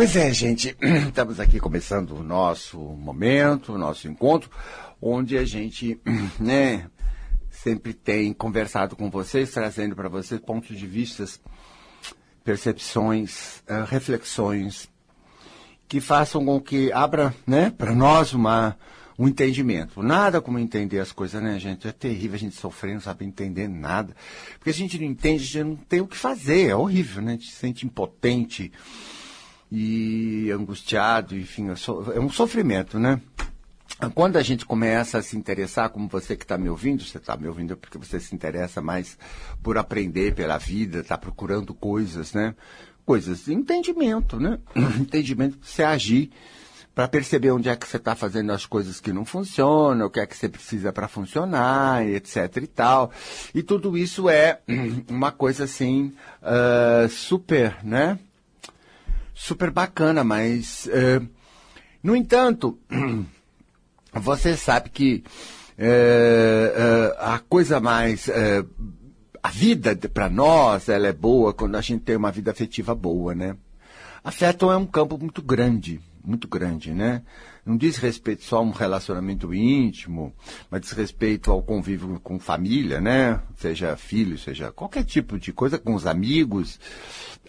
Pois é, gente, estamos aqui começando o nosso momento, o nosso encontro, onde a gente, né, sempre tem conversado com vocês, trazendo para vocês pontos de vistas, percepções, uh, reflexões, que façam com que abra, né, para nós uma um entendimento. Nada como entender as coisas, né, gente? É terrível a gente sofrer, não sabe entender nada. Porque a gente não entende, a gente não tem o que fazer. É horrível, né? A gente se sente impotente e angustiado, enfim, é um sofrimento, né? Quando a gente começa a se interessar, como você que está me ouvindo, você está me ouvindo porque você se interessa mais por aprender pela vida, está procurando coisas, né? Coisas de entendimento, né? entendimento para você agir, para perceber onde é que você está fazendo as coisas que não funcionam, o que é que você precisa para funcionar, etc e tal. E tudo isso é uma coisa assim, uh, super, né? Super bacana, mas, é, no entanto, você sabe que é, é, a coisa mais. É, a vida para nós, ela é boa quando a gente tem uma vida afetiva boa, né? Afeto é um campo muito grande, muito grande, né? Não diz respeito só a um relacionamento íntimo, mas diz respeito ao convívio com família, né? Seja filho, seja qualquer tipo de coisa, com os amigos,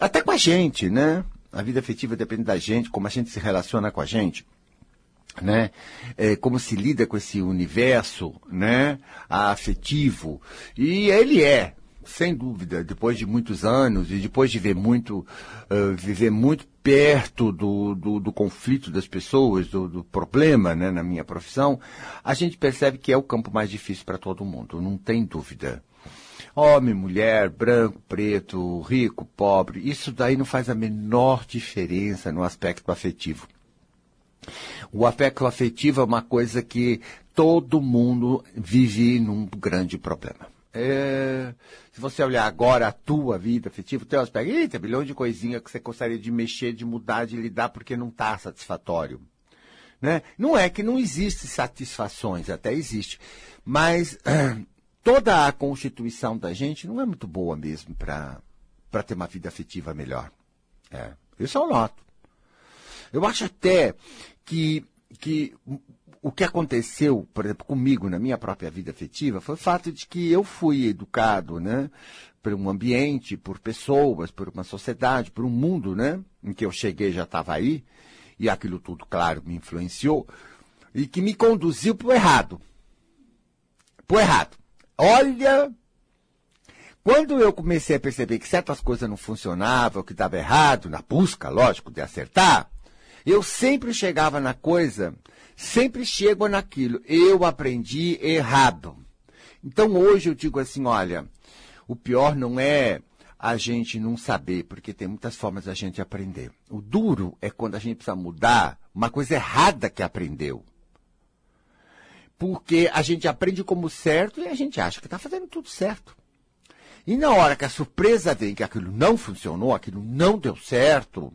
até com a gente, né? A vida afetiva depende da gente, como a gente se relaciona com a gente. Né? É, como se lida com esse universo né? afetivo. E ele é, sem dúvida, depois de muitos anos e depois de ver muito, uh, viver muito perto do, do, do, conflito das pessoas, do, do problema né, na minha profissão, a gente percebe que é o campo mais difícil para todo mundo, não tem dúvida. Homem, mulher, branco, preto, rico, pobre, isso daí não faz a menor diferença no aspecto afetivo. O aspecto afetivo é uma coisa que todo mundo vive num grande problema. É, se você olhar agora a tua vida afetiva, o teu aspecto, eita, milhões de coisinhas que você gostaria de mexer, de mudar, de lidar, porque não está satisfatório. Né? Não é que não existe satisfações, até existe. Mas toda a constituição da gente não é muito boa mesmo para ter uma vida afetiva melhor. É, isso eu noto. Eu acho até que, que o que aconteceu, por exemplo, comigo na minha própria vida afetiva foi o fato de que eu fui educado, né, por um ambiente, por pessoas, por uma sociedade, por um mundo, né, em que eu cheguei já estava aí, e aquilo tudo, claro, me influenciou, e que me conduziu para o errado. Para o errado. Olha, quando eu comecei a perceber que certas coisas não funcionavam, que estava errado, na busca, lógico, de acertar, eu sempre chegava na coisa, sempre chego naquilo. Eu aprendi errado. Então hoje eu digo assim, olha, o pior não é a gente não saber, porque tem muitas formas da gente aprender. O duro é quando a gente precisa mudar uma coisa errada que aprendeu porque a gente aprende como certo e a gente acha que está fazendo tudo certo. E na hora que a surpresa vem que aquilo não funcionou, aquilo não deu certo,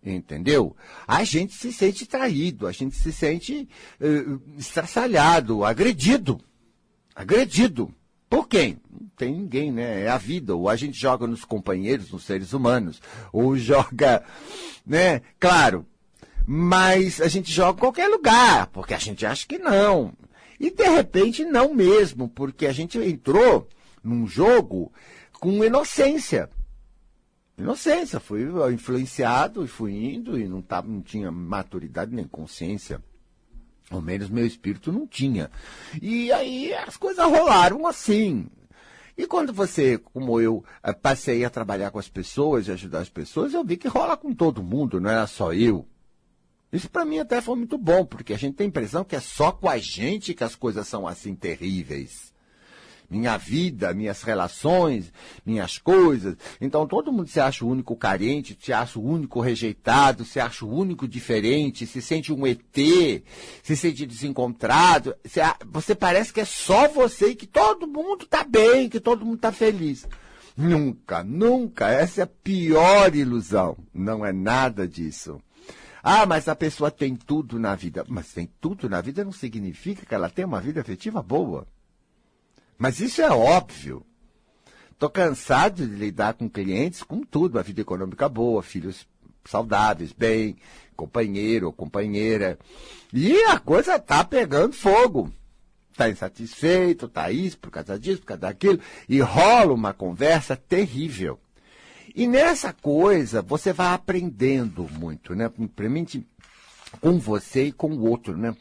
entendeu? A gente se sente traído, a gente se sente uh, estraçalhado, agredido. Agredido. Por quem? Não tem ninguém, né? É a vida. Ou a gente joga nos companheiros, nos seres humanos. Ou joga, né? Claro, mas a gente joga em qualquer lugar, porque a gente acha que não. E de repente não mesmo, porque a gente entrou num jogo com inocência. Inocência, fui influenciado e fui indo e não, tava, não tinha maturidade nem consciência. Ao menos meu espírito não tinha. E aí as coisas rolaram assim. E quando você, como eu, eh, passei a trabalhar com as pessoas e ajudar as pessoas, eu vi que rola com todo mundo, não era só eu. Isso para mim até foi muito bom, porque a gente tem a impressão que é só com a gente que as coisas são assim terríveis. Minha vida, minhas relações, minhas coisas. Então todo mundo se acha o único carente, se acha o único rejeitado, se acha o único diferente, se sente um ET, se sente desencontrado. Você parece que é só você e que todo mundo está bem, que todo mundo está feliz. Nunca, nunca. Essa é a pior ilusão. Não é nada disso. Ah, mas a pessoa tem tudo na vida. Mas tem tudo na vida não significa que ela tem uma vida afetiva boa. Mas isso é óbvio. Estou cansado de lidar com clientes com tudo, uma vida econômica boa, filhos saudáveis, bem, companheiro ou companheira. E a coisa tá pegando fogo. Tá insatisfeito, tá isso, por causa disso, por causa daquilo, e rola uma conversa terrível. E nessa coisa você vai aprendendo muito, né? Principalmente com você e com o outro, né?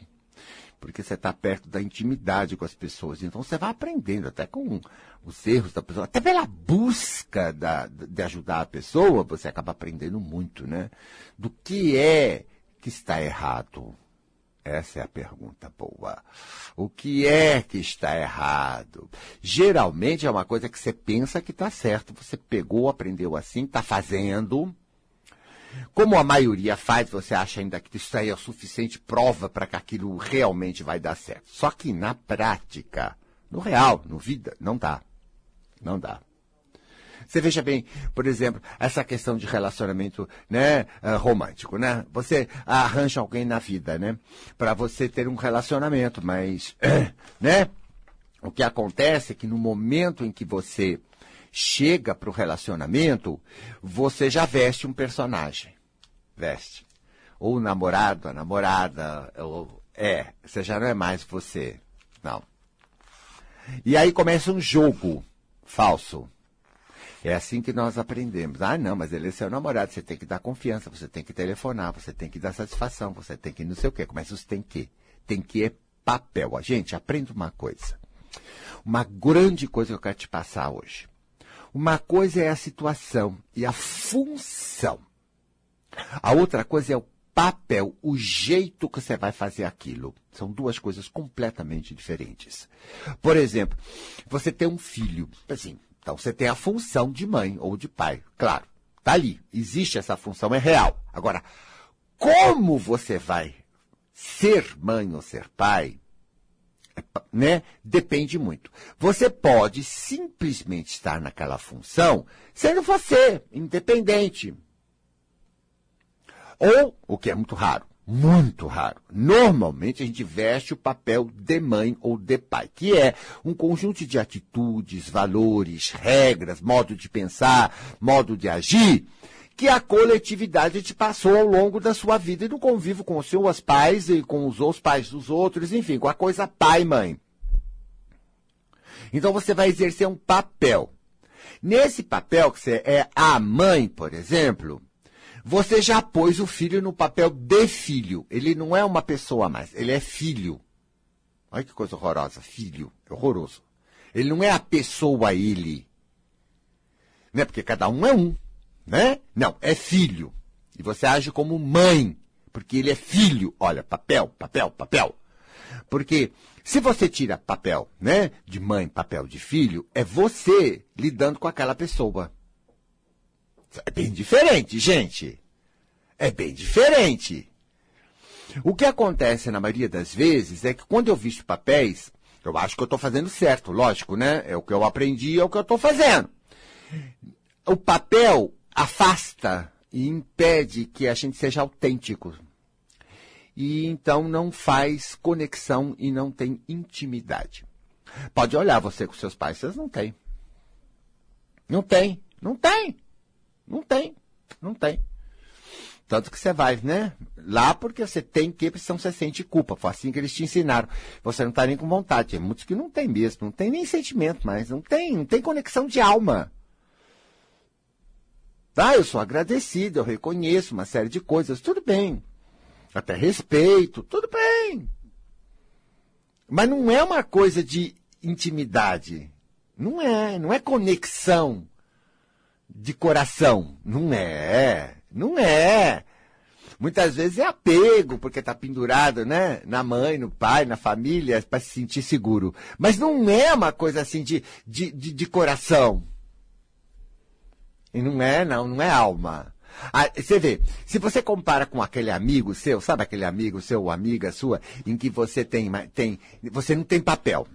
Porque você está perto da intimidade com as pessoas. Então você vai aprendendo até com os erros da pessoa, até pela busca da, de ajudar a pessoa, você acaba aprendendo muito, né? Do que é que está errado. Essa é a pergunta boa. O que é que está errado? Geralmente é uma coisa que você pensa que está certo. Você pegou, aprendeu assim, está fazendo. Como a maioria faz, você acha ainda que isso aí é o suficiente prova para que aquilo realmente vai dar certo. Só que na prática, no real, no vida, não dá. Não dá. Você veja bem, por exemplo, essa questão de relacionamento né, uh, romântico, né? Você arranja alguém na vida, né? Para você ter um relacionamento, mas, né? O que acontece é que no momento em que você chega para o relacionamento, você já veste um personagem. Veste. Ou o namorado, a namorada, ou, é, você já não é mais você. Não. E aí começa um jogo falso. É assim que nós aprendemos. Ah, não, mas ele é seu namorado, você tem que dar confiança, você tem que telefonar, você tem que dar satisfação, você tem que não sei o quê. Começa os tem que. Tem que é papel. A gente, aprenda uma coisa. Uma grande coisa que eu quero te passar hoje. Uma coisa é a situação e a função. A outra coisa é o papel, o jeito que você vai fazer aquilo. São duas coisas completamente diferentes. Por exemplo, você tem um filho, assim, então você tem a função de mãe ou de pai, claro, tá ali, existe essa função, é real. Agora, como você vai ser mãe ou ser pai, né? Depende muito. Você pode simplesmente estar naquela função sendo você, independente. Ou, o que é muito raro, muito raro. Normalmente a gente veste o papel de mãe ou de pai, que é um conjunto de atitudes, valores, regras, modo de pensar, modo de agir, que a coletividade te passou ao longo da sua vida e do convívio com os seus pais e com os outros pais dos outros, enfim, com a coisa pai mãe. Então você vai exercer um papel. Nesse papel que você é a mãe, por exemplo, você já pôs o filho no papel de filho. Ele não é uma pessoa mais, ele é filho. Olha que coisa horrorosa, filho, horroroso. Ele não é a pessoa ele. Né? Porque cada um é um, né? Não, é filho. E você age como mãe, porque ele é filho. Olha, papel, papel, papel. Porque se você tira papel, né, de mãe, papel de filho, é você lidando com aquela pessoa. É bem diferente, gente. É bem diferente. O que acontece na maioria das vezes é que quando eu visto papéis, eu acho que eu estou fazendo certo, lógico, né? É o que eu aprendi, é o que eu estou fazendo. O papel afasta e impede que a gente seja autêntico. E então não faz conexão e não tem intimidade. Pode olhar você com seus pais, vocês não têm. Não tem, não tem. Não tem, não tem. Tanto que você vai, né? Lá porque você tem que, senão você sente culpa. Foi assim que eles te ensinaram. Você não está nem com vontade. Tem muitos que não tem mesmo, não tem nem sentimento mais, não tem, não tem conexão de alma. Tá, eu sou agradecido, eu reconheço uma série de coisas, tudo bem. Até respeito, tudo bem. Mas não é uma coisa de intimidade. Não é, não é conexão de coração. Não é. Não é. Muitas vezes é apego, porque está pendurado, né? Na mãe, no pai, na família, para se sentir seguro. Mas não é uma coisa assim de, de, de, de coração. E não é, não, não é alma. Ah, você vê, se você compara com aquele amigo seu, sabe aquele amigo seu, amiga sua, em que você tem, tem você não tem papel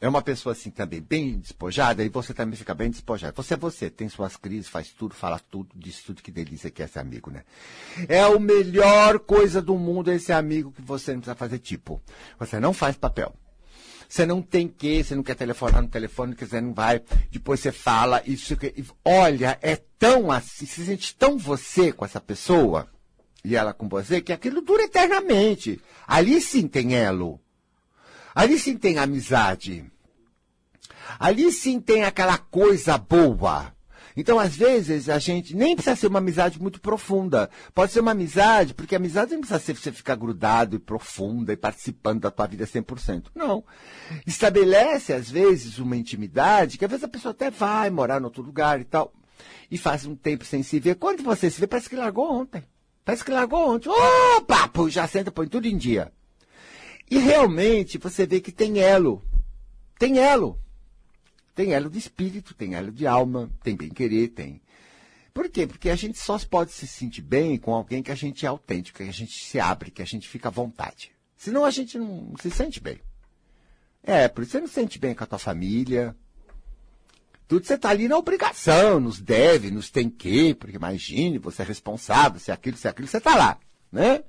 é uma pessoa assim também bem despojada e você também fica bem despojado. Você é você, tem suas crises, faz tudo, fala tudo, diz tudo, que delícia que é esse amigo, né? É a melhor coisa do mundo esse amigo que você não precisa fazer tipo. Você não faz papel. Você não tem que, você não quer telefonar no telefone, quiser não vai. Depois você fala, isso que. Olha, é tão assim, se sente tão você com essa pessoa, e ela com você, que aquilo dura eternamente. Ali sim tem elo. Ali sim tem amizade. Ali sim tem aquela coisa boa. Então, às vezes, a gente nem precisa ser uma amizade muito profunda. Pode ser uma amizade, porque amizade não precisa ser você ficar grudado e profunda e participando da tua vida 100%. Não. Estabelece, às vezes, uma intimidade que às vezes a pessoa até vai morar em outro lugar e tal. E faz um tempo sem se ver. Quando você se vê, parece que largou ontem. Parece que largou ontem. Opa! Pô, já senta, põe tudo em dia. E realmente você vê que tem elo. Tem elo. Tem elo de espírito, tem elo de alma, tem bem-querer, tem. Por quê? Porque a gente só pode se sentir bem com alguém que a gente é autêntico, que a gente se abre, que a gente fica à vontade. Senão a gente não se sente bem. É, por isso você não se sente bem com a tua família. Tudo você está ali na obrigação, nos deve, nos tem que, porque imagine, você é responsável, se é aquilo, se é aquilo, você está lá, né?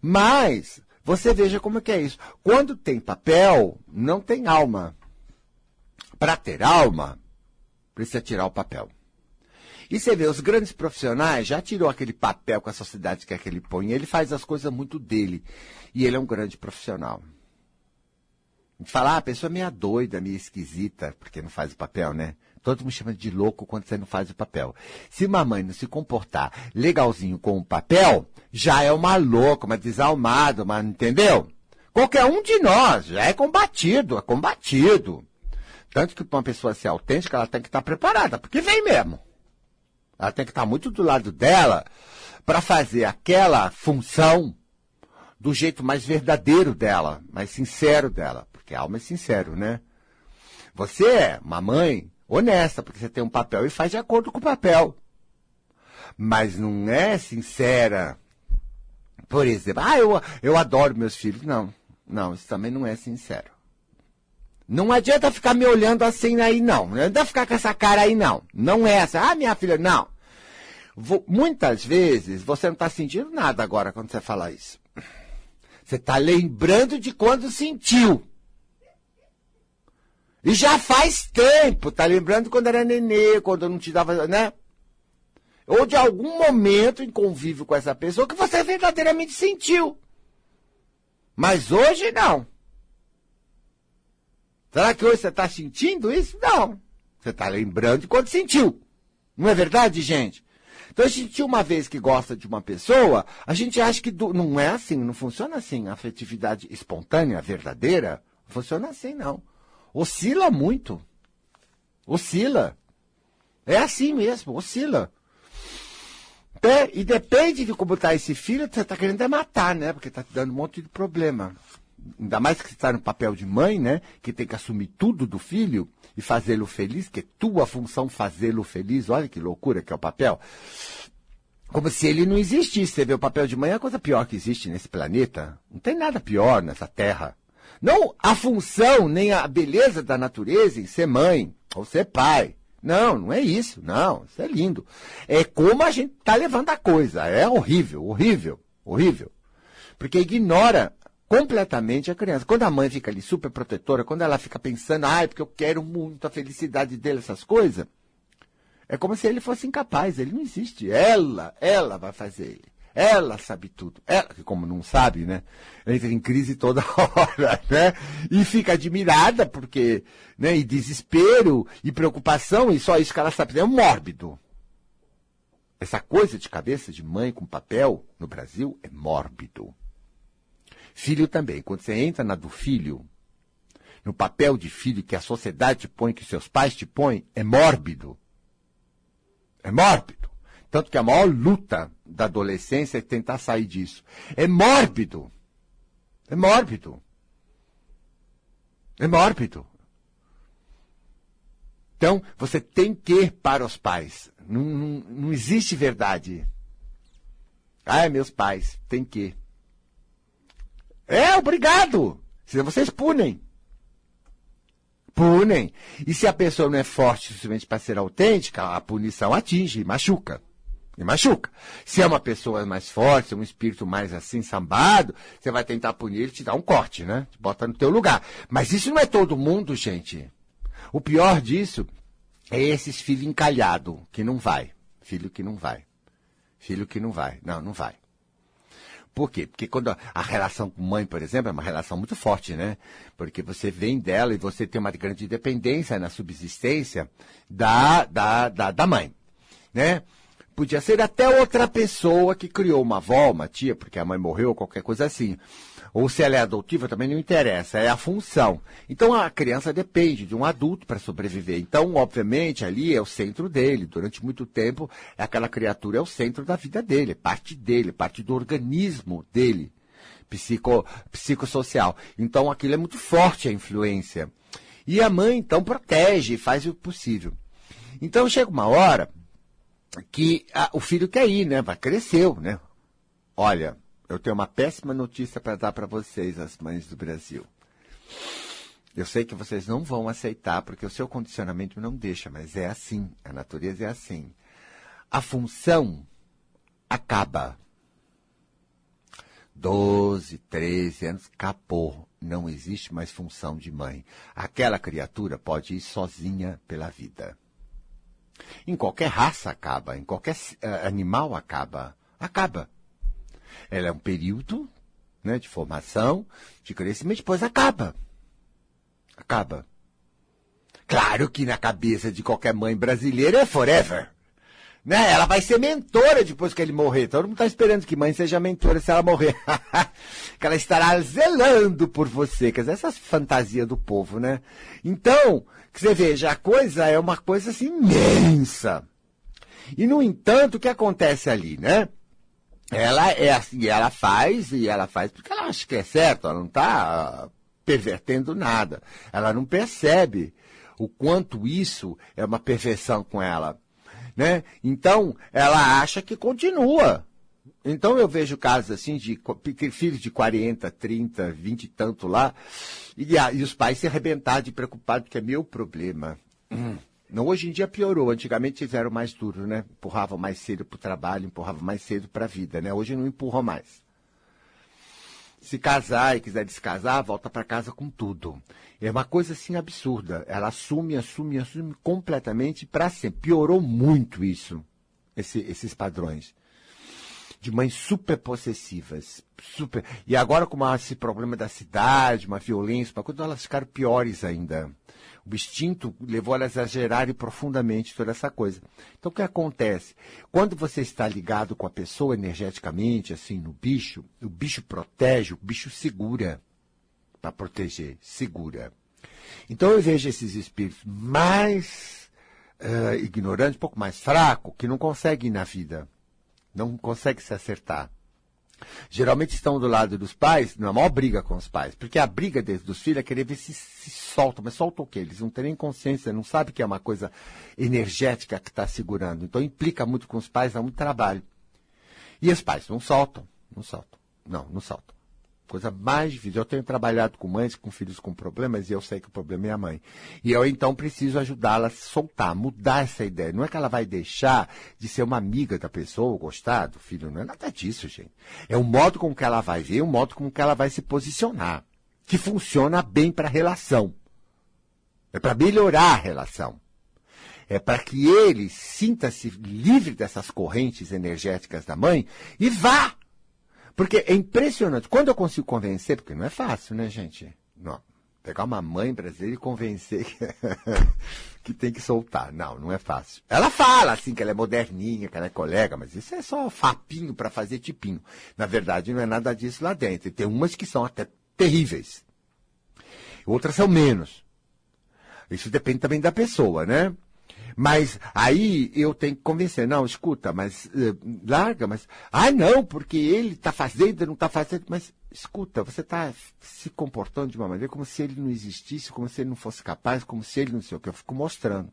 Mas, você veja como é que é isso. Quando tem papel, não tem alma. Para ter alma, precisa tirar o papel. E você vê, os grandes profissionais já tirou aquele papel com a sociedade que ele põe. Ele faz as coisas muito dele. E ele é um grande profissional. A gente fala, ah, a pessoa é meio doida, meio esquisita, porque não faz o papel, né? Todo mundo chama de louco quando você não faz o papel. Se uma mãe não se comportar legalzinho com o papel, já é uma louca, uma desalmada, uma, entendeu? Qualquer um de nós já é combatido, é combatido. Tanto que para uma pessoa ser autêntica, ela tem que estar preparada, porque vem mesmo. Ela tem que estar muito do lado dela para fazer aquela função do jeito mais verdadeiro dela, mais sincero dela. Porque a alma é sincero, né? Você é uma mãe honesta, porque você tem um papel e faz de acordo com o papel. Mas não é sincera. Por exemplo, ah, eu, eu adoro meus filhos. Não, não, isso também não é sincero. Não adianta ficar me olhando assim aí, não. Não adianta ficar com essa cara aí, não. Não é essa. Ah, minha filha, não. Vou, muitas vezes você não está sentindo nada agora quando você fala isso. Você está lembrando de quando sentiu. E já faz tempo, tá lembrando quando era nenê, quando não te dava, né? Ou de algum momento em convívio com essa pessoa que você verdadeiramente sentiu. Mas hoje não. Será que hoje você está sentindo isso? Não. Você está lembrando de quando sentiu. Não é verdade, gente? Então, a gente, uma vez que gosta de uma pessoa, a gente acha que do, não é assim, não funciona assim. A afetividade espontânea, verdadeira, funciona assim, não. Oscila muito. Oscila. É assim mesmo, oscila. E depende de como está esse filho, você está querendo é matar, né? Porque está te dando um monte de problema ainda mais que você está no papel de mãe, né? Que tem que assumir tudo do filho e fazê-lo feliz, que é tua função fazê-lo feliz. Olha que loucura que é o papel. Como se ele não existisse. Você vê o papel de mãe é a coisa pior que existe nesse planeta. Não tem nada pior nessa terra. Não a função nem a beleza da natureza em ser mãe ou ser pai. Não, não é isso. Não, isso é lindo. É como a gente está levando a coisa. É horrível, horrível, horrível. Porque ignora completamente a criança. Quando a mãe fica ali super protetora, quando ela fica pensando, ah, é porque eu quero muito a felicidade dele, essas coisas, é como se ele fosse incapaz, ele não existe. Ela, ela vai fazer ele. Ela sabe tudo. Ela, que como não sabe, né? Entra em crise toda hora, né? E fica admirada porque, né? E desespero e preocupação, e só isso que ela sabe. É um mórbido. Essa coisa de cabeça de mãe com papel no Brasil é mórbido. Filho também. Quando você entra na do filho, no papel de filho que a sociedade te põe, que seus pais te põem, é mórbido. É mórbido. Tanto que a maior luta da adolescência é tentar sair disso. É mórbido. É mórbido. É mórbido. Então, você tem que para os pais. Não, não, não existe verdade. Ah, meus pais, tem que. É, obrigado. Senão vocês punem. Punem. E se a pessoa não é forte o suficiente para ser autêntica, a punição atinge, machuca. E machuca. Se é uma pessoa mais forte, um espírito mais assim, sambado, você vai tentar punir e te dá um corte, né? Te bota no teu lugar. Mas isso não é todo mundo, gente. O pior disso é esses filhos encalhados, que não vai. Filho que não vai. Filho que não vai. Não, não vai. Por quê? Porque quando a relação com mãe, por exemplo, é uma relação muito forte, né? Porque você vem dela e você tem uma grande dependência na subsistência da, da, da, da mãe, né? Podia ser até outra pessoa que criou uma avó, uma tia, porque a mãe morreu, qualquer coisa assim ou se ela é adotiva também não interessa, é a função. Então a criança depende de um adulto para sobreviver. Então, obviamente, ali é o centro dele. Durante muito tempo, aquela criatura é o centro da vida dele, é parte dele, parte do organismo dele, psico, psicossocial. Então aquilo é muito forte a influência. E a mãe, então, protege, faz o possível. Então chega uma hora que a, o filho quer ir, né? Vai cresceu, né? Olha, eu tenho uma péssima notícia para dar para vocês, as mães do Brasil. Eu sei que vocês não vão aceitar, porque o seu condicionamento não deixa, mas é assim. A natureza é assim. A função acaba. 12, 13 anos, acabou. Não existe mais função de mãe. Aquela criatura pode ir sozinha pela vida. Em qualquer raça acaba, em qualquer uh, animal acaba. Acaba. Ela é um período né, de formação, de crescimento, depois acaba. Acaba. Claro que na cabeça de qualquer mãe brasileira é forever. Né? Ela vai ser mentora depois que ele morrer. Todo mundo está esperando que mãe seja mentora se ela morrer. que ela estará zelando por você. Quer dizer, essas fantasias do povo, né? Então, que você veja, a coisa é uma coisa assim imensa. E, no entanto, o que acontece ali, né? ela é assim, ela faz e ela faz porque ela acha que é certo, ela não está pervertendo nada. Ela não percebe o quanto isso é uma perfeição com ela. Né? Então, ela acha que continua. Então eu vejo casos assim de filhos de 40, 30, 20 e tanto lá, e, e os pais se arrebentaram de preocupados, porque é meu problema. Hum. Não, hoje em dia piorou. Antigamente fizeram mais duro, né? Empurravam mais cedo para o trabalho, empurravam mais cedo para a vida, né? Hoje não empurram mais. Se casar e quiser descasar, volta para casa com tudo. É uma coisa assim absurda. Ela assume, assume, assume completamente para sempre. Piorou muito isso, esse, esses padrões. De mães super possessivas. Super. E agora, com esse problema da cidade, uma violência, uma coisa, elas ficaram piores ainda. O instinto levou elas a exagerarem profundamente toda essa coisa. Então, o que acontece? Quando você está ligado com a pessoa energeticamente, assim, no bicho, o bicho protege, o bicho segura. Para proteger, segura. Então, eu vejo esses espíritos mais uh, ignorantes, um pouco mais fracos, que não conseguem ir na vida. Não conseguem se acertar. Geralmente estão do lado dos pais, na maior briga com os pais. Porque a briga deles, dos filhos é querer ver se, se soltam. Mas soltam o quê? Eles não têm nem consciência, não sabem que é uma coisa energética que está segurando. Então implica muito com os pais, dá muito trabalho. E os pais não soltam, não soltam. Não, não soltam coisa mais difícil. Eu tenho trabalhado com mães com filhos com problemas e eu sei que o problema é a mãe. E eu então preciso ajudá-la a soltar, mudar essa ideia. Não é que ela vai deixar de ser uma amiga da pessoa, gostar do filho, não é nada disso, gente. É o modo com que ela vai ver, o modo com que ela vai se posicionar, que funciona bem para a relação. É para melhorar a relação. É para que ele sinta-se livre dessas correntes energéticas da mãe e vá porque é impressionante. Quando eu consigo convencer, porque não é fácil, né, gente? Não. Pegar uma mãe brasileira e convencer que, tem que soltar. Não, não é fácil. Ela fala assim que ela é moderninha, que ela é colega, mas isso é só fapinho para fazer tipinho. Na verdade, não é nada disso lá dentro. E tem umas que são até terríveis. Outras são menos. Isso depende também da pessoa, né? Mas aí eu tenho que convencer, não, escuta, mas uh, larga, mas. Ah, não, porque ele está fazendo, não está fazendo. Mas escuta, você está se comportando de uma maneira como se ele não existisse, como se ele não fosse capaz, como se ele não sei o que. Eu fico mostrando.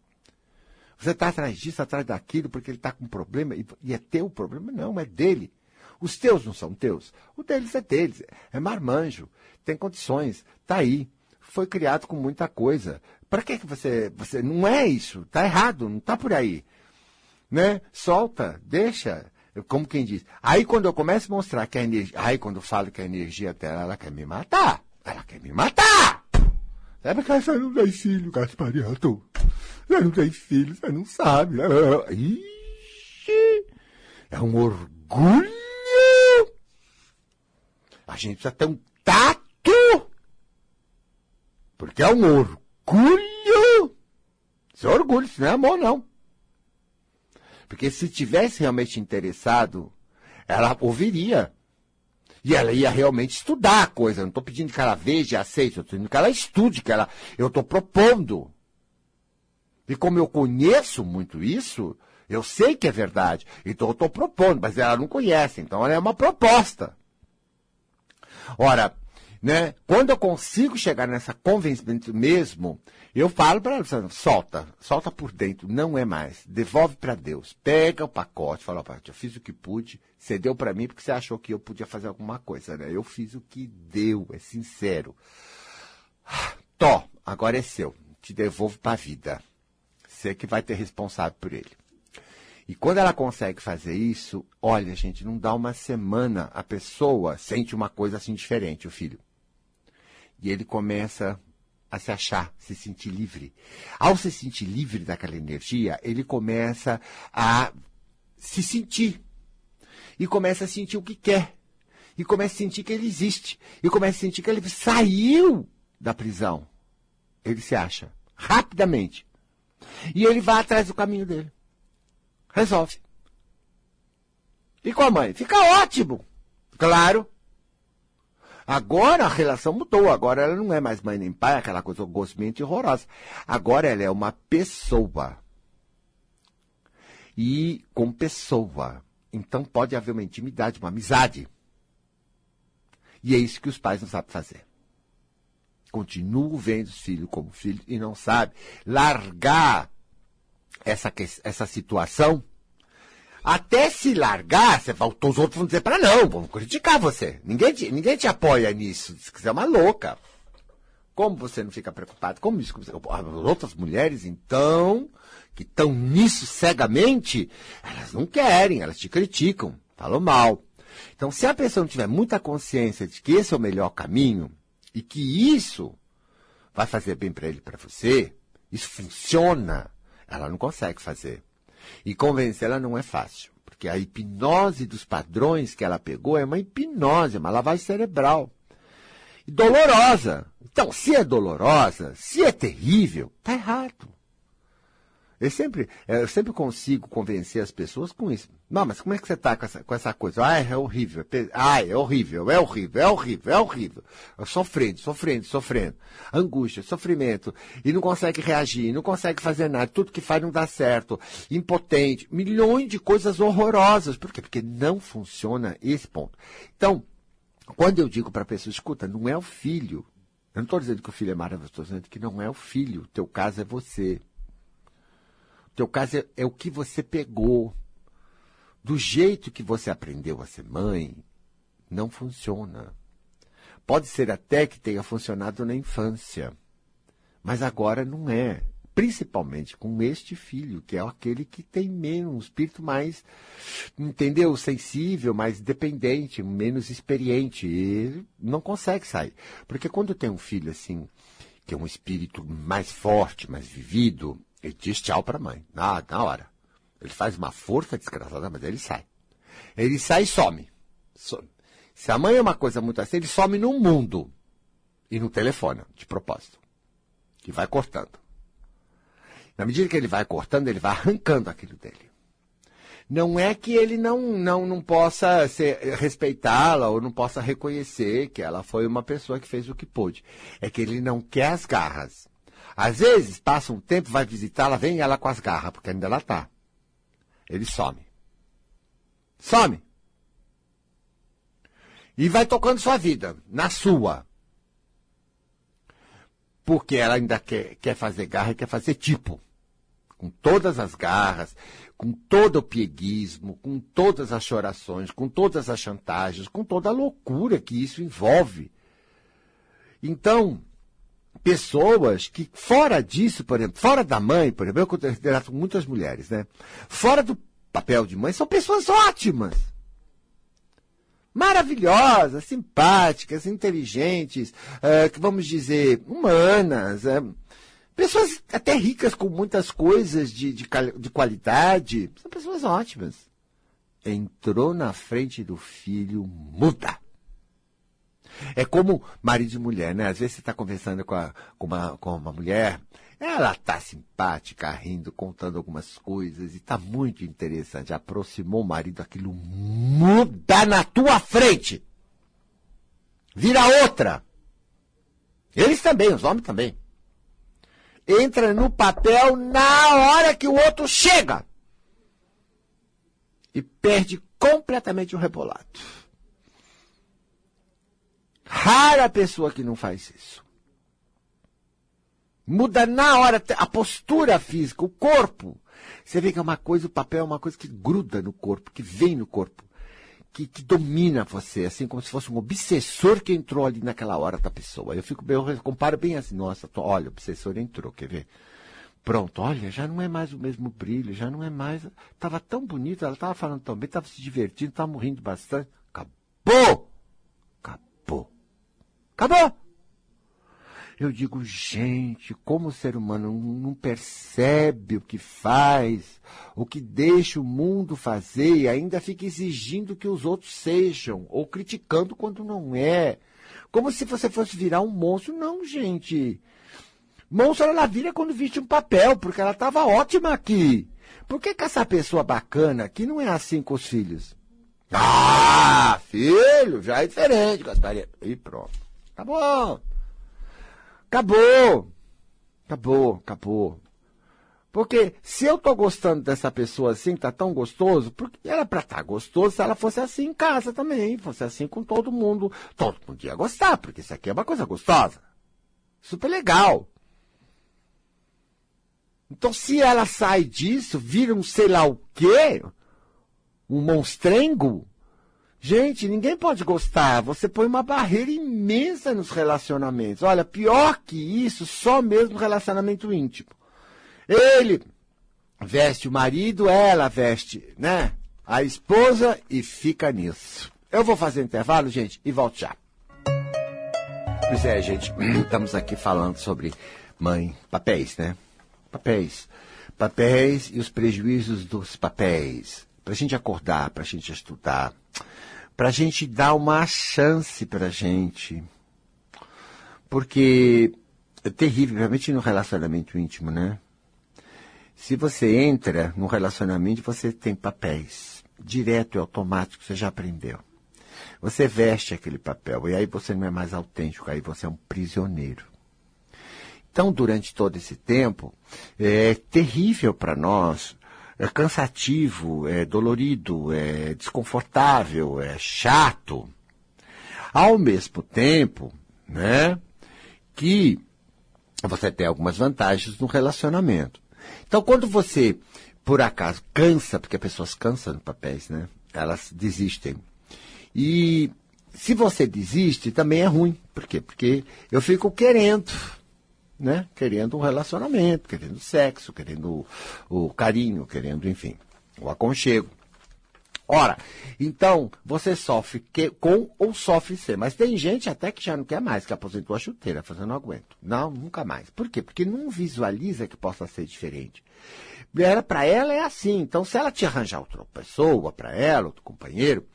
Você está atrás disso, atrás daquilo, porque ele está com um problema, e, e é teu problema? Não, é dele. Os teus não são teus. O deles é deles. É marmanjo. Tem condições. Está aí. Foi criado com muita coisa. Para que, você, você. Não é isso. Está errado, não está por aí. né? Solta, deixa. Como quem diz. Aí quando eu começo a mostrar que a energia. Aí quando eu falo que a energia dela, ela quer me matar. Ela quer me matar! Sabe que você não tem filho, Gaspariato? Você não tem filho, você não sabe. Ixi! É um orgulho! A gente precisa ter um tato! Porque é um orgulho! Isso é orgulho, isso não é amor, não. Porque se tivesse realmente interessado, ela ouviria. E ela ia realmente estudar a coisa. Eu não estou pedindo que ela veja aceite, eu estou pedindo que ela estude, que ela. Eu estou propondo. E como eu conheço muito isso, eu sei que é verdade. Então eu estou propondo, mas ela não conhece. Então ela é uma proposta. Ora, né, quando eu consigo chegar nessa convencimento mesmo, eu falo para ela, solta, solta por dentro, não é mais, devolve para Deus, pega o pacote, fala, eu fiz o que pude, você deu para mim porque você achou que eu podia fazer alguma coisa, né? Eu fiz o que deu, é sincero. Tó, agora é seu, te devolvo para a vida. Você que vai ter responsável por ele. E quando ela consegue fazer isso, olha, gente, não dá uma semana, a pessoa sente uma coisa assim diferente, o filho. E ele começa a se achar, se sentir livre. Ao se sentir livre daquela energia, ele começa a se sentir. E começa a sentir o que quer. E começa a sentir que ele existe. E começa a sentir que ele saiu da prisão. Ele se acha. Rapidamente. E ele vai atrás do caminho dele. Resolve. E com a mãe? Fica ótimo. Claro. Agora a relação mudou. Agora ela não é mais mãe nem pai, aquela coisa gosmente horrorosa. Agora ela é uma pessoa. E com pessoa. Então pode haver uma intimidade, uma amizade. E é isso que os pais não sabem fazer. Continuam vendo os filhos como filhos e não sabem largar essa, essa situação, até se largar, você os outros vão dizer para não, vão criticar você. Ninguém te, ninguém te apoia nisso. Que você é uma louca. Como você não fica preocupado? Como isso? As outras mulheres, então, que estão nisso cegamente, elas não querem, elas te criticam, falam mal. Então, se a pessoa não tiver muita consciência de que esse é o melhor caminho e que isso vai fazer bem para ele, para você, isso funciona, ela não consegue fazer. E convencê-la não é fácil, porque a hipnose dos padrões que ela pegou é uma hipnose, uma lavagem cerebral. E dolorosa. Então, se é dolorosa, se é terrível, tá errado. Eu sempre, eu sempre consigo convencer as pessoas com isso. Não, mas como é que você está com essa, com essa coisa? Ah, é horrível. Ah, é horrível, é horrível, é horrível, é horrível. Sofrendo, sofrendo, sofrendo. Angústia, sofrimento. E não consegue reagir, não consegue fazer nada. Tudo que faz não dá certo. Impotente. Milhões de coisas horrorosas. Por quê? Porque não funciona esse ponto. Então, quando eu digo para a pessoa, escuta, não é o filho. Eu não estou dizendo que o filho é maravilhoso, estou dizendo que não é o filho. O teu caso é você teu caso é, é o que você pegou. Do jeito que você aprendeu a ser mãe, não funciona. Pode ser até que tenha funcionado na infância, mas agora não é. Principalmente com este filho, que é aquele que tem menos, um espírito mais, entendeu? Sensível, mais dependente, menos experiente. E não consegue sair. Porque quando tem um filho assim, que é um espírito mais forte, mais vivido, ele diz tchau para a mãe. Na, na hora. Ele faz uma força desgraçada, mas ele sai. Ele sai e some. some. Se a mãe é uma coisa muito assim, ele some no mundo. E no telefone, de propósito. E vai cortando. Na medida que ele vai cortando, ele vai arrancando aquilo dele. Não é que ele não, não, não possa respeitá-la ou não possa reconhecer que ela foi uma pessoa que fez o que pôde. É que ele não quer as garras. Às vezes, passa um tempo, vai visitá-la, vem ela com as garras, porque ainda ela está. Ele some. Some. E vai tocando sua vida, na sua. Porque ela ainda quer, quer fazer garra e quer fazer tipo. Com todas as garras, com todo o pieguismo, com todas as chorações, com todas as chantagens, com toda a loucura que isso envolve. Então, pessoas que, fora disso, por exemplo, fora da mãe, por exemplo, eu trato muitas mulheres, né? Fora do papel de mãe, são pessoas ótimas. Maravilhosas, simpáticas, inteligentes, é, vamos dizer, humanas. É, pessoas até ricas com muitas coisas de, de, de qualidade. São pessoas ótimas. Entrou na frente do filho, muda. É como marido e mulher, né? Às vezes você está conversando com, a, com, uma, com uma mulher, ela tá simpática, rindo, contando algumas coisas e tá muito interessante. Aproximou o marido, aquilo muda na tua frente. Vira outra. Eles também, os homens também. Entra no papel na hora que o outro chega. E perde completamente o rebolado. Rara pessoa que não faz isso. Muda na hora a postura física, o corpo. Você vê que é uma coisa, o papel é uma coisa que gruda no corpo, que vem no corpo, que, que domina você, assim como se fosse um obsessor que entrou ali naquela hora da pessoa. Eu fico, eu comparo bem assim, nossa, tô, olha, o obsessor entrou, quer ver? Pronto, olha, já não é mais o mesmo brilho, já não é mais. Tava tão bonito, ela tava falando tão bem, tava se divertindo, tava morrendo bastante. Acabou! Acabou! Eu digo, gente, como o ser humano não percebe o que faz, o que deixa o mundo fazer e ainda fica exigindo que os outros sejam, ou criticando quando não é. Como se você fosse virar um monstro. Não, gente. Monstro ela vira quando viste um papel, porque ela estava ótima aqui. Por que, que essa pessoa bacana aqui não é assim com os filhos? Ah, filho, já é diferente, Gasparinha. E pronto. Tá bom. Acabou. Acabou, acabou. Porque se eu tô gostando dessa pessoa assim, que tá tão gostoso, porque era para estar tá gostoso se ela fosse assim em casa também, fosse assim com todo mundo. Todo mundo ia gostar, porque isso aqui é uma coisa gostosa. Super legal. Então, se ela sai disso, vira um sei lá o quê, um monstrengo, Gente, ninguém pode gostar. Você põe uma barreira imensa nos relacionamentos. Olha, pior que isso, só mesmo relacionamento íntimo. Ele veste o marido, ela veste, né? A esposa e fica nisso. Eu vou fazer intervalo, gente, e volto já. Pois é, gente, estamos aqui falando sobre mãe, papéis, né? Papéis. Papéis e os prejuízos dos papéis. Para a gente acordar, para a gente estudar para a gente dar uma chance para a gente. Porque é terrível, realmente no relacionamento íntimo, né? Se você entra no relacionamento, você tem papéis. Direto e automático, você já aprendeu. Você veste aquele papel e aí você não é mais autêntico, aí você é um prisioneiro. Então, durante todo esse tempo, é terrível para nós é cansativo, é dolorido, é desconfortável, é chato. Ao mesmo tempo, né, que você tem algumas vantagens no relacionamento. Então, quando você, por acaso, cansa, porque as pessoas cansam no papéis, né? Elas desistem. E se você desiste, também é ruim. Por quê? Porque eu fico querendo né? Querendo um relacionamento, querendo sexo, querendo o, o carinho, querendo, enfim, o aconchego. Ora, então, você sofre que, com ou sofre sem. Mas tem gente até que já não quer mais, que aposentou a chuteira, fazendo não aguento. Não, nunca mais. Por quê? Porque não visualiza que possa ser diferente. Era para ela é assim. Então, se ela te arranjar outra pessoa para ela, outro companheiro,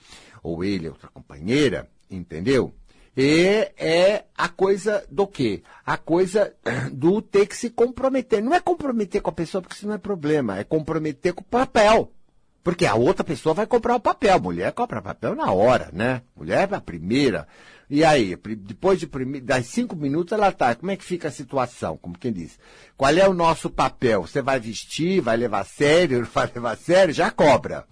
ou ele outra companheira, entendeu? E é a coisa do quê? A coisa do ter que se comprometer. Não é comprometer com a pessoa, porque isso não é problema. É comprometer com o papel. Porque a outra pessoa vai comprar o papel. Mulher compra papel na hora, né? Mulher é a primeira. E aí, depois de das cinco minutos, ela tá. Como é que fica a situação? Como quem diz? Qual é o nosso papel? Você vai vestir, vai levar sério, vai levar a sério? Já cobra.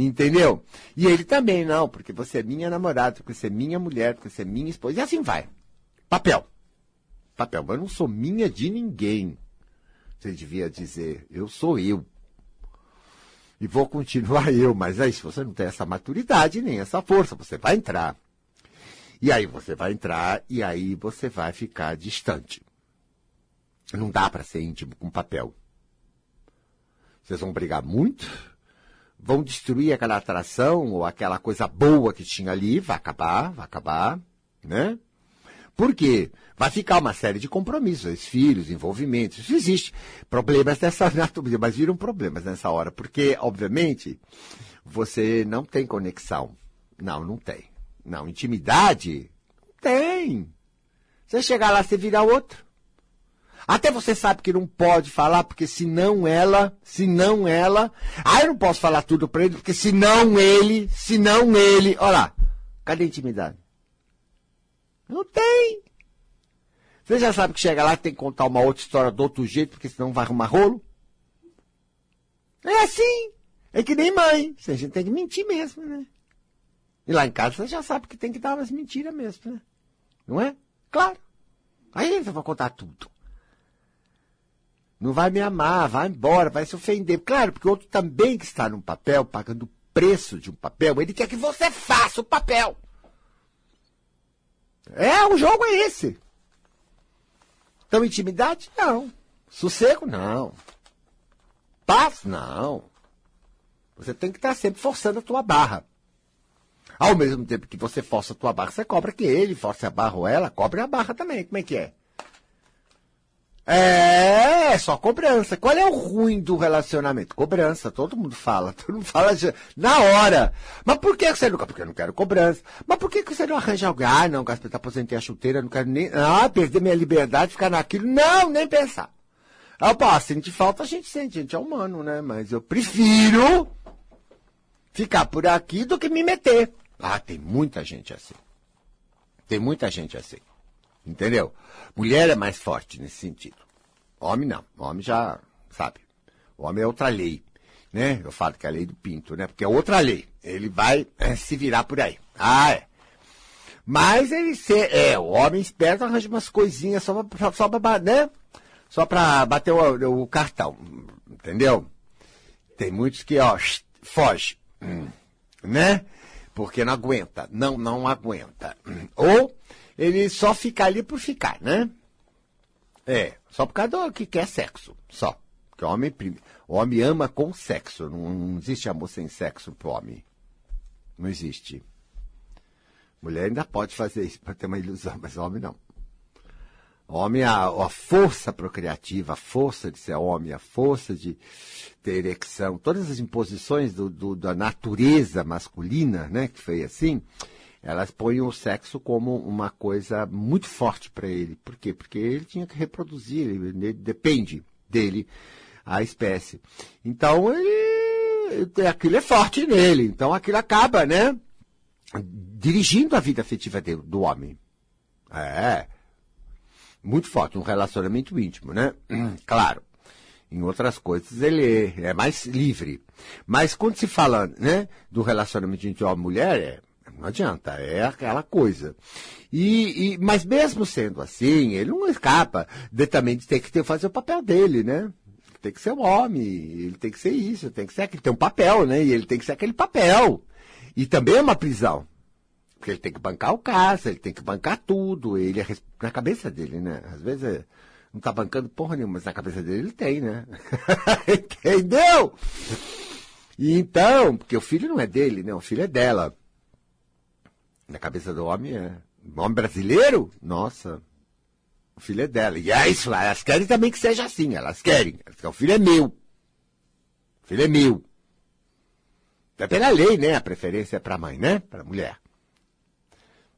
Entendeu? E ele também, não, porque você é minha namorada, porque você é minha mulher, porque você é minha esposa. E assim vai. Papel. Papel. Mas eu não sou minha de ninguém. Você devia dizer, eu sou eu. E vou continuar eu, mas aí se você não tem essa maturidade nem essa força, você vai entrar. E aí você vai entrar e aí você vai ficar distante. Não dá para ser íntimo com papel. Vocês vão brigar muito, vão destruir aquela atração ou aquela coisa boa que tinha ali, vai acabar, vai acabar, né? Por quê? Vai ficar uma série de compromissos, filhos, envolvimentos, isso existe. Problemas dessa natureza, mas viram problemas nessa hora, porque, obviamente, você não tem conexão. Não, não tem. Não, intimidade? Tem. Você chegar lá, você vira outro. Até você sabe que não pode falar, porque senão ela, senão ela. Ah, eu não posso falar tudo para ele, porque senão ele, senão ele. Olha lá, cadê a intimidade? Não tem. Você já sabe que chega lá tem que contar uma outra história do outro jeito, porque senão vai arrumar rolo? É assim. É que nem mãe. A gente tem que mentir mesmo, né? E lá em casa você já sabe que tem que dar umas mentiras mesmo, né? Não é? Claro. Aí você vai contar tudo. Não vai me amar, vai embora, vai se ofender. Claro, porque o outro também que está num papel, pagando o preço de um papel, ele quer que você faça o papel. É, o jogo é esse. Então, intimidade? Não. Sossego? Não. Paz? Não. Você tem que estar sempre forçando a tua barra. Ao mesmo tempo que você força a tua barra, você cobra que ele force a barra ou ela, cobre a barra também. Como é que é? É, é só cobrança. Qual é o ruim do relacionamento? Cobrança, todo mundo fala. Todo mundo fala de, na hora. Mas por que você não... Porque eu não quero cobrança. Mas por que você não arranja alguém? Ah, não, Gaspar, tá aposentei a chuteira, não quero nem... Ah, perder minha liberdade, ficar naquilo. Não, nem pensar. Ah, pô, sente falta, a gente sente, a gente é humano, né? Mas eu prefiro ficar por aqui do que me meter. Ah, tem muita gente assim. Tem muita gente assim. Entendeu? Mulher é mais forte nesse sentido. Homem não. Homem já, sabe? O homem é outra lei. Né? Eu falo que é a lei do pinto, né? Porque é outra lei. Ele vai é, se virar por aí. Ah, é. Mas ele se, é, o homem esperto arranja umas coisinhas só pra, só pra, né? Só pra bater o, o cartão. Entendeu? Tem muitos que, ó, foge. Né? Porque não aguenta. Não, não aguenta. Ou ele só fica ali por ficar, né? É, só por causa do que quer sexo, só. Porque o homem, o homem ama com sexo, não, não existe amor sem sexo pro homem. Não existe. Mulher ainda pode fazer isso para ter uma ilusão, mas homem não. Homem, a, a força procriativa, a força de ser homem, a força de ter ereção, todas as imposições do, do, da natureza masculina, né, que foi assim, elas põem o sexo como uma coisa muito forte para ele. Por quê? Porque ele tinha que reproduzir, ele, ele, depende dele a espécie. Então, ele, aquilo é forte nele. Então, aquilo acaba, né? Dirigindo a vida afetiva dele, do homem. É. Muito forte, um relacionamento íntimo, né? Claro. Em outras coisas ele é mais livre. Mas quando se fala, né, do relacionamento entre homem e mulher, é não adianta, é aquela coisa. E, e, mas mesmo sendo assim, ele não escapa de também de ter que ter, fazer o papel dele, né? Tem que ser um homem, ele tem que ser isso, tem que ser aquele, tem um papel, né? E ele tem que ser aquele papel. E também é uma prisão. Porque ele tem que bancar o caso, ele tem que bancar tudo, ele é na cabeça dele, né? Às vezes é, não tá bancando porra nenhuma, mas na cabeça dele ele tem, né? Entendeu? E então, porque o filho não é dele, né? O filho é dela. Na cabeça do homem é. Homem brasileiro? Nossa. O filho é dela. E é isso, elas querem também que seja assim. Elas querem. O filho é meu. O filho é meu. É pela lei, né? A preferência é para a mãe, né? Para a mulher.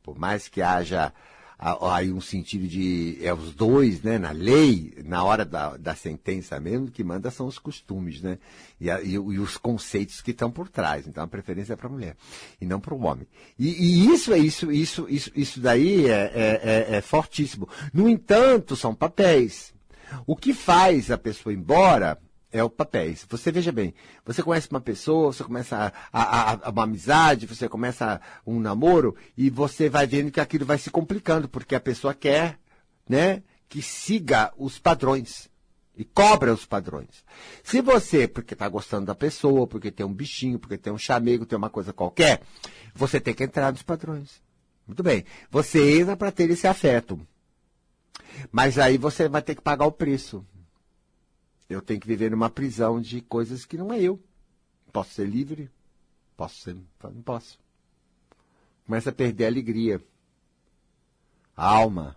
Por mais que haja aí um sentido de é os dois, né, na lei, na hora da, da sentença mesmo, que manda são os costumes, né, e, a, e, e os conceitos que estão por trás. Então a preferência é para a mulher e não para o homem. E, e, isso é isso, isso, isso, isso daí é, é, é, é fortíssimo. No entanto, são papéis. O que faz a pessoa embora é o papéis. Você veja bem, você conhece uma pessoa, você começa a, a, a, uma amizade, você começa um namoro e você vai vendo que aquilo vai se complicando, porque a pessoa quer, né, que siga os padrões e cobra os padrões. Se você, porque está gostando da pessoa, porque tem um bichinho, porque tem um chamego, tem uma coisa qualquer, você tem que entrar nos padrões. Muito bem. Você entra para ter esse afeto. Mas aí você vai ter que pagar o preço. Eu tenho que viver numa prisão de coisas que não é eu. Posso ser livre? Posso ser. Não posso. Começa a perder a alegria. A alma.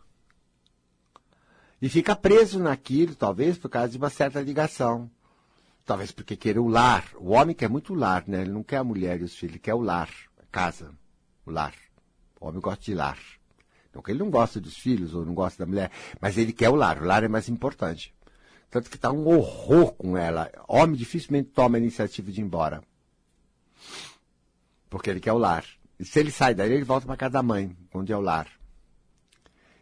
E fica preso naquilo, talvez, por causa de uma certa ligação. Talvez porque queira o lar. O homem quer muito o lar, né? Ele não quer a mulher e os filhos, ele quer o lar, a casa, o lar. O homem gosta de lar. Não que ele não gosta dos filhos ou não gosta da mulher, mas ele quer o lar. O lar é mais importante. Tanto que está um horror com ela. Homem dificilmente toma a iniciativa de ir embora. Porque ele quer o lar. E se ele sai daí, ele volta para casa da mãe, onde é o lar.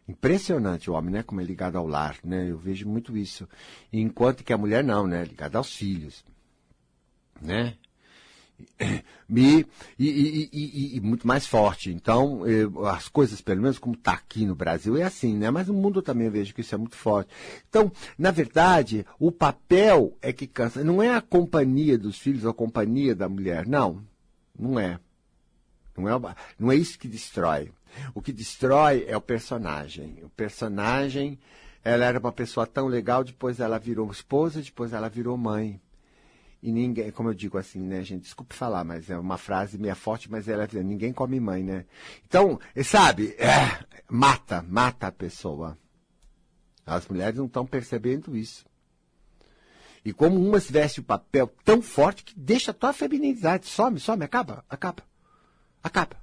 Impressionante o homem, né? Como é ligado ao lar, né? Eu vejo muito isso. Enquanto que a mulher não, né? Ligada aos filhos, né? E, e, e, e, muito mais forte. Então, eu, as coisas, pelo menos como está aqui no Brasil, é assim, né? Mas no mundo também eu vejo que isso é muito forte. Então, na verdade, o papel é que cansa. Não é a companhia dos filhos ou a companhia da mulher. Não, não é. Não é, não é isso que destrói. O que destrói é o personagem. O personagem, ela era uma pessoa tão legal, depois ela virou esposa, depois ela virou mãe. E ninguém, como eu digo assim, né, gente, desculpe falar, mas é uma frase meio forte, mas ela é ninguém come mãe, né? Então, sabe, é, mata, mata a pessoa. As mulheres não estão percebendo isso. E como umas veste o papel tão forte que deixa a tua feminilidade, some, some, acaba, acaba, acaba.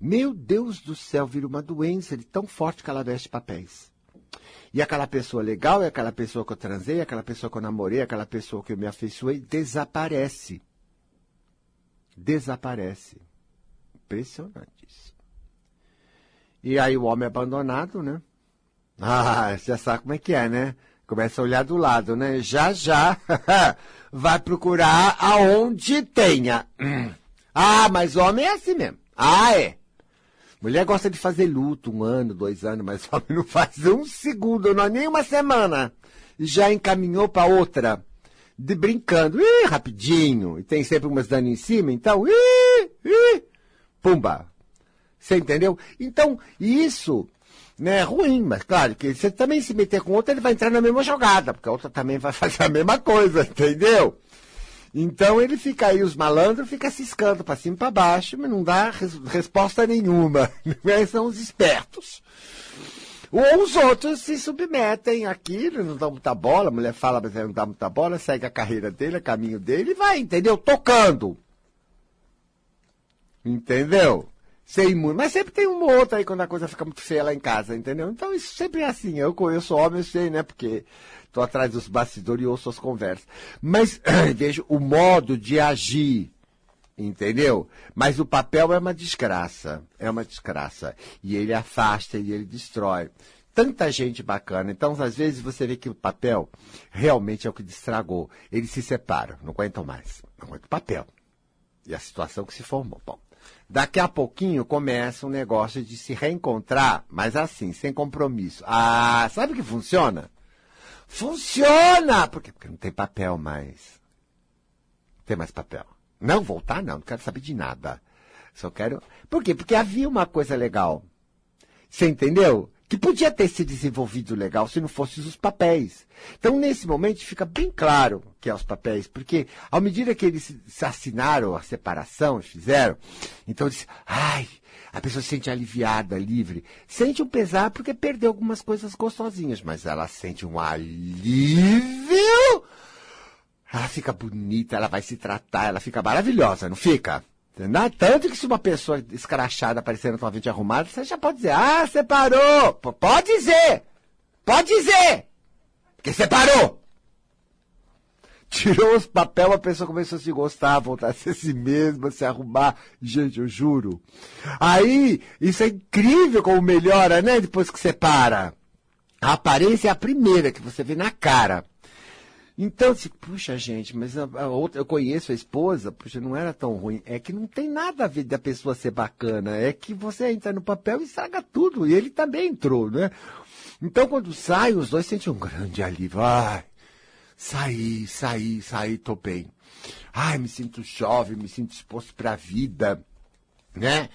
Meu Deus do céu, vira uma doença de tão forte que ela veste papéis. E aquela pessoa legal, é aquela pessoa que eu transei, aquela pessoa que eu namorei, aquela pessoa que eu me afeiçoei, desaparece. Desaparece. Impressionante isso. E aí o homem abandonado, né? Ah, já sabe como é que é, né? Começa a olhar do lado, né? Já, já vai procurar aonde tenha. Ah, mas homem é assim mesmo. Ah, é. Mulher gosta de fazer luto um ano, dois anos, mas homem não faz um segundo, não nem uma semana. Já encaminhou para outra. De brincando, ih, rapidinho. E tem sempre umas dando em cima, então, ih, ih, pumba. Você entendeu? Então, isso né, é ruim, mas claro que você também se meter com outra, ele vai entrar na mesma jogada, porque a outra também vai fazer a mesma coisa, entendeu? Então ele fica aí, os malandros ficam ciscando para cima e para baixo, mas não dá res resposta nenhuma. São os espertos. Ou os outros se submetem àquilo, não dão muita bola, a mulher fala, mas não dá muita bola, segue a carreira dele, o caminho dele e vai, entendeu? Tocando. Entendeu? Ser imune. Mas sempre tem um outro aí quando a coisa fica muito feia lá em casa, entendeu? Então isso sempre é assim. Eu conheço homem, eu sei, né? Porque estou atrás dos bastidores e ouço as conversas. Mas vejo o modo de agir, entendeu? Mas o papel é uma desgraça, é uma desgraça. E ele afasta e ele destrói. Tanta gente bacana. Então, às vezes, você vê que o papel realmente é o que destragou. Eles se separam, não aguentam mais. Não aguentam o papel. E a situação que se formou. Bom, daqui a pouquinho começa um negócio de se reencontrar, mas assim, sem compromisso. Ah, sabe que funciona? Funciona! Por quê? Porque não tem papel mais. Não tem mais papel. Não, voltar não, não quero saber de nada. Só quero. Por quê? Porque havia uma coisa legal. Você entendeu? Que podia ter se desenvolvido legal se não fossem os papéis. Então, nesse momento, fica bem claro que é os papéis, porque, à medida que eles se assinaram a separação, fizeram, então disse, ai, a pessoa se sente aliviada, livre. Sente um pesar porque perdeu algumas coisas gostosinhas, mas ela sente um alívio. Ela fica bonita, ela vai se tratar, ela fica maravilhosa, não fica? Entendeu? Tanto que se uma pessoa escrachada aparecer na tua frente arrumada, você já pode dizer, ah, separou. P pode dizer. Pode dizer. Porque separou. Tirou os papel, a pessoa começou a se gostar, a voltar a ser si mesma, a se arrumar. Gente, eu juro. Aí, isso é incrível como melhora, né? Depois que separa. A aparência é a primeira que você vê na cara. Então, assim, puxa, gente, mas a, a, outra, eu conheço a esposa, puxa, não era tão ruim. É que não tem nada a ver da pessoa ser bacana. É que você entra no papel e estraga tudo. E ele também entrou, né? Então, quando sai, os dois sentem um grande alívio. Ai, Saí, saí, saí, tô bem. Ai, me sinto jovem, me sinto disposto para a vida. Né?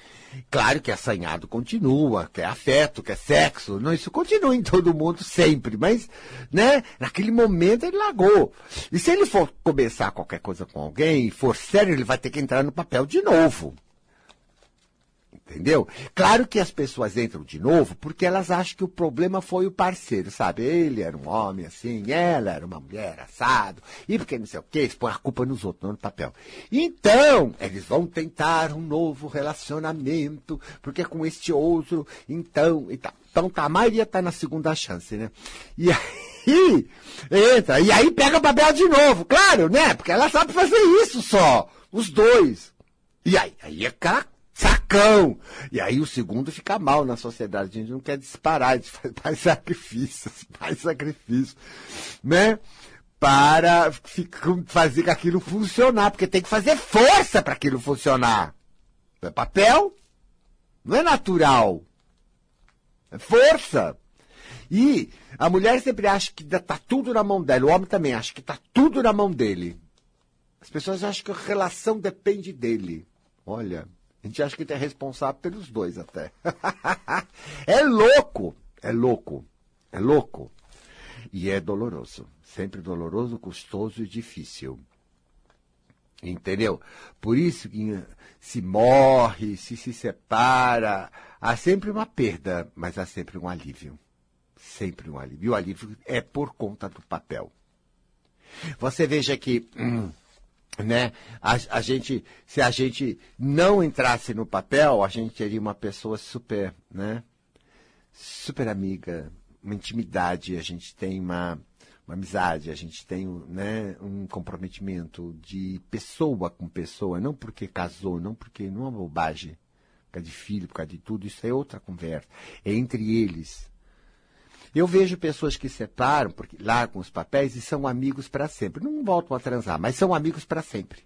Claro que assanhado continua, que é afeto, que é sexo, não, isso continua em todo mundo sempre, mas, né, naquele momento ele largou. E se ele for começar qualquer coisa com alguém, for sério, ele vai ter que entrar no papel de novo. Entendeu? Claro que as pessoas entram de novo porque elas acham que o problema foi o parceiro, sabe? Ele era um homem assim, ela era uma mulher assado, e porque não sei o eles põem a culpa nos outros, não no papel. Então, eles vão tentar um novo relacionamento, porque com este outro, então, e tá. Então tá, a maioria tá na segunda chance, né? E aí, entra, e aí pega o papel de novo, claro, né? Porque ela sabe fazer isso só, os dois. E aí, aí é cara sacão. E aí o segundo fica mal na sociedade. A gente não quer disparar, a gente faz mais sacrifícios, mais sacrifícios, né? Para fazer aquilo funcionar, porque tem que fazer força para aquilo funcionar. É papel, não é natural. É força. E a mulher sempre acha que está tudo na mão dela, o homem também acha que está tudo na mão dele. As pessoas acham que a relação depende dele. Olha, a gente acha que é responsável pelos dois até. é louco, é louco, é louco. E é doloroso. Sempre doloroso, custoso e difícil. Entendeu? Por isso que se morre, se se separa, há sempre uma perda, mas há sempre um alívio. Sempre um alívio. E o alívio é por conta do papel. Você veja que. Hum, né? A, a, gente, se a gente não entrasse no papel, a gente teria uma pessoa super, né? Super amiga, uma intimidade, a gente tem uma, uma amizade, a gente tem né, um comprometimento de pessoa com pessoa, não porque casou, não porque não é bobagem, por causa de filho, por causa de tudo, isso é outra conversa. É entre eles. Eu vejo pessoas que separam, porque largam os papéis e são amigos para sempre. Não voltam a transar, mas são amigos para sempre.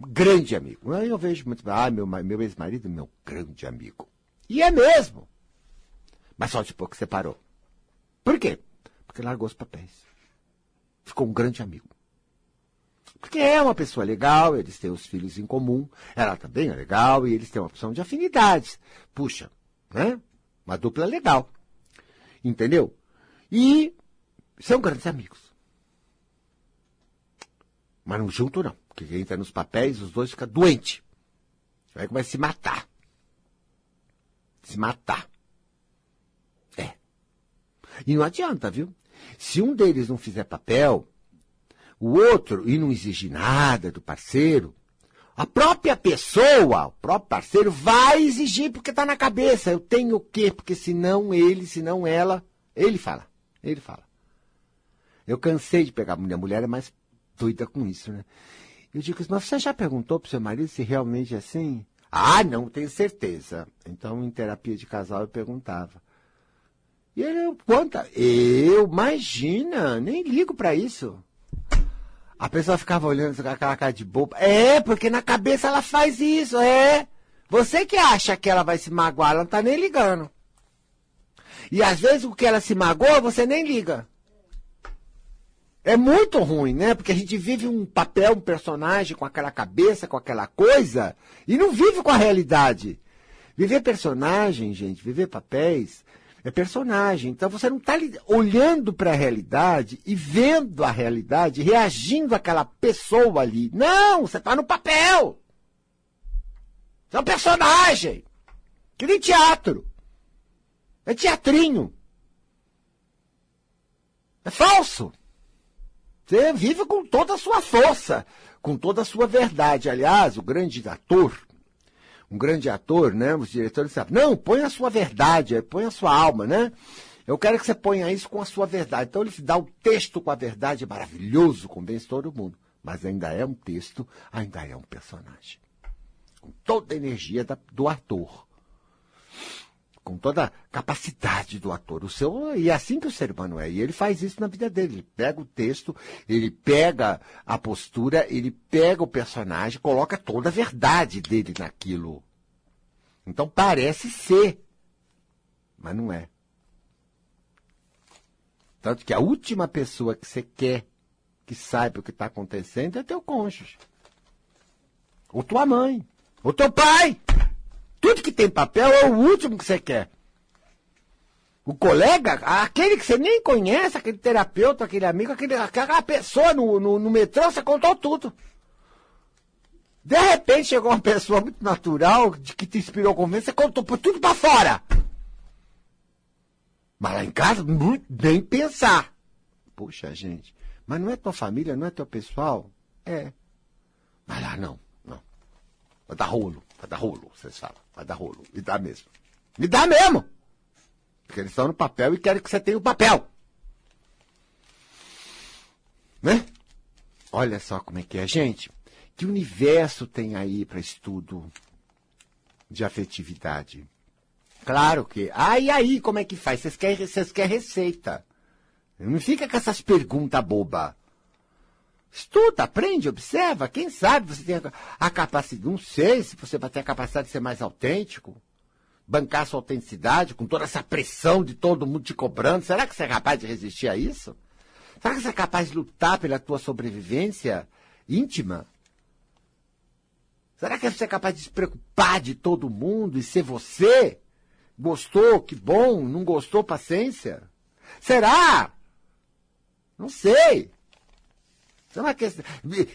Grande amigo. Eu vejo muito. Ah, meu, meu ex-marido, meu grande amigo. E é mesmo. Mas só de pouco separou. Por quê? Porque largou os papéis. Ficou um grande amigo. Porque é uma pessoa legal, eles têm os filhos em comum, ela também é legal e eles têm uma opção de afinidades. Puxa, né? Uma dupla legal. Entendeu? E são grandes amigos. Mas não junto não. Porque quem entra nos papéis, os dois ficam doentes. Vai começar a se matar. Se matar. É. E não adianta, viu? Se um deles não fizer papel, o outro, e não exigir nada do parceiro, a própria pessoa, o próprio parceiro, vai exigir porque está na cabeça. Eu tenho o quê? Porque senão ele, senão ela, ele fala. Ele fala. Eu cansei de pegar mulher. A mulher é mais doida com isso, né? Eu digo, mas você já perguntou pro seu marido se realmente é assim? Ah, não, tenho certeza. Então, em terapia de casal, eu perguntava. E ele, conta, eu, imagina, nem ligo para isso. A pessoa ficava olhando com aquela cara de boba. É, porque na cabeça ela faz isso, é. Você que acha que ela vai se magoar, ela não tá nem ligando. E às vezes o que ela se magoa, você nem liga. É muito ruim, né? Porque a gente vive um papel, um personagem com aquela cabeça, com aquela coisa, e não vive com a realidade. Viver personagem, gente, viver papéis, é personagem. Então você não está olhando para a realidade e vendo a realidade, reagindo àquela pessoa ali. Não, você está no papel. Você é um personagem. Que nem teatro. É teatrinho. É falso. Você vive com toda a sua força, com toda a sua verdade. Aliás, o grande ator, um grande ator, né? Os diretores sabem, não, põe a sua verdade, põe a sua alma, né? Eu quero que você ponha isso com a sua verdade. Então ele dá o texto com a verdade, é maravilhoso, convence todo mundo. Mas ainda é um texto, ainda é um personagem. Com toda a energia da, do ator. Com toda a capacidade do ator. O seu, e é assim que o ser humano é. E ele faz isso na vida dele. Ele pega o texto, ele pega a postura, ele pega o personagem, coloca toda a verdade dele naquilo. Então parece ser, mas não é. Tanto que a última pessoa que você quer que saiba o que está acontecendo é teu cônjuge. Ou tua mãe. Ou teu pai. Tudo que tem papel é o último que você quer. O colega, aquele que você nem conhece, aquele terapeuta, aquele amigo, aquele, aquela pessoa no, no, no metrô, você contou tudo. De repente chegou uma pessoa muito natural, de que te inspirou confiança, você contou tudo para fora. Mas lá em casa, nem pensar. Poxa, gente, mas não é tua família, não é teu pessoal? É. Mas lá não, não. Vai dar rolo, vai dar rolo, vocês falam. Vai dar rolo. Me dá mesmo. Me dá mesmo! Porque eles estão no papel e querem que você tenha o papel. Né? Olha só como é que é, gente. Que universo tem aí para estudo de afetividade? Claro que. Ah, e aí, como é que faz? Vocês querem, querem receita. Não fica com essas perguntas boba. Estuda, aprende, observa. Quem sabe você tem a capacidade. Não sei se você vai ter a capacidade de ser mais autêntico, bancar sua autenticidade com toda essa pressão de todo mundo te cobrando. Será que você é capaz de resistir a isso? Será que você é capaz de lutar pela tua sobrevivência íntima? Será que você é capaz de se preocupar de todo mundo e ser você? Gostou? Que bom. Não gostou? Paciência. Será? Não sei. É uma questão.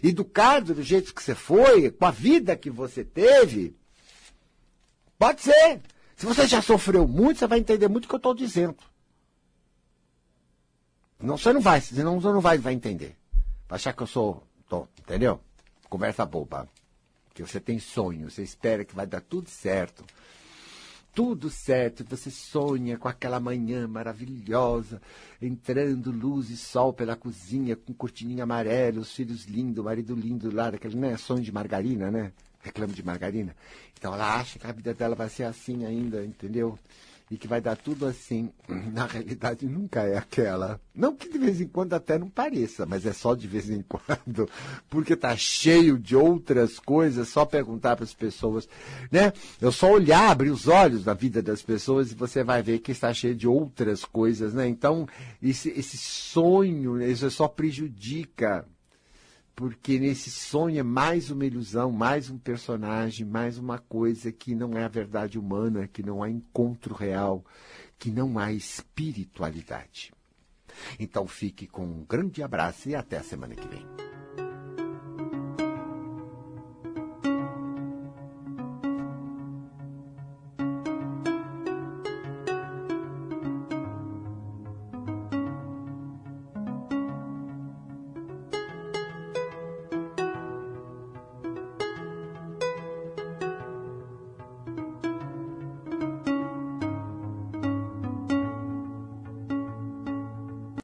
Educado do jeito que você foi, com a vida que você teve. Pode ser. Se você já sofreu muito, você vai entender muito o que eu estou dizendo. Não, você não vai, senão você não vai, vai entender. Vai achar que eu sou. Entendeu? Conversa boba. Que você tem sonho, você espera que vai dar tudo certo tudo certo, você sonha com aquela manhã maravilhosa, entrando luz e sol pela cozinha, com cortininha amarela, os filhos lindos, o marido lindo lá, daquele, né, sonho de margarina, né? Reclamo de margarina. Então ela acha que a vida dela vai ser assim ainda, entendeu? E que vai dar tudo assim, na realidade nunca é aquela. Não que de vez em quando até não pareça, mas é só de vez em quando, porque tá cheio de outras coisas, só perguntar para as pessoas, né? Eu só olhar, abrir os olhos da vida das pessoas e você vai ver que está cheio de outras coisas, né? Então, esse, esse sonho, isso só prejudica porque nesse sonho é mais uma ilusão, mais um personagem, mais uma coisa que não é a verdade humana, que não há encontro real, que não há espiritualidade. Então fique com um grande abraço e até a semana que vem.